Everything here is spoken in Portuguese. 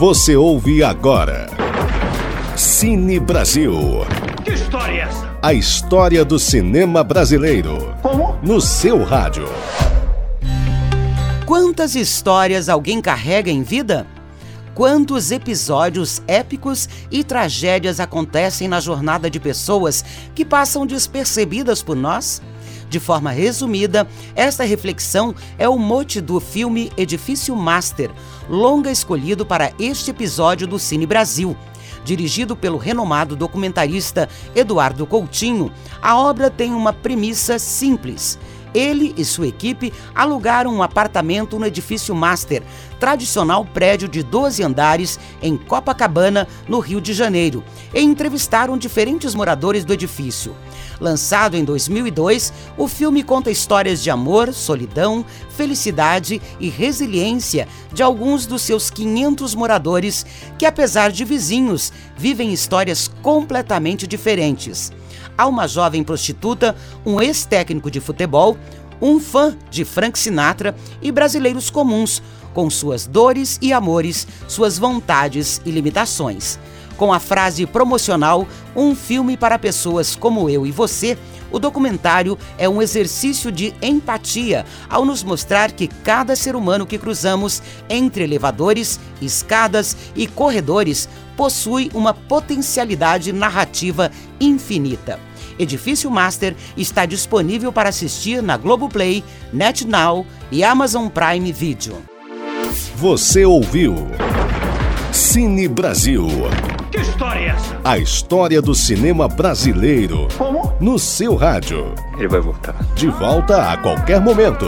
Você ouve agora. Cine Brasil. Que história é essa? A história do cinema brasileiro. Como? No seu rádio. Quantas histórias alguém carrega em vida? Quantos episódios épicos e tragédias acontecem na jornada de pessoas que passam despercebidas por nós? De forma resumida, esta reflexão é o mote do filme Edifício Master, longa escolhido para este episódio do Cine Brasil. Dirigido pelo renomado documentarista Eduardo Coutinho, a obra tem uma premissa simples ele e sua equipe alugaram um apartamento no edifício Master, tradicional prédio de 12 andares em Copacabana, no Rio de Janeiro, e entrevistaram diferentes moradores do edifício. Lançado em 2002, o filme conta histórias de amor, solidão, felicidade e resiliência de alguns dos seus 500 moradores que, apesar de vizinhos, vivem histórias completamente diferentes a uma jovem prostituta, um ex-técnico de futebol, um fã de Frank Sinatra e brasileiros comuns, com suas dores e amores, suas vontades e limitações. Com a frase promocional Um filme para pessoas como eu e você, o documentário é um exercício de empatia ao nos mostrar que cada ser humano que cruzamos entre elevadores, escadas e corredores possui uma potencialidade narrativa infinita. Edifício Master está disponível para assistir na Globoplay, NetNow e Amazon Prime Video. Você ouviu Cine Brasil. Que história é essa? A história do cinema brasileiro. Como? No seu rádio. Ele vai voltar. De volta a qualquer momento.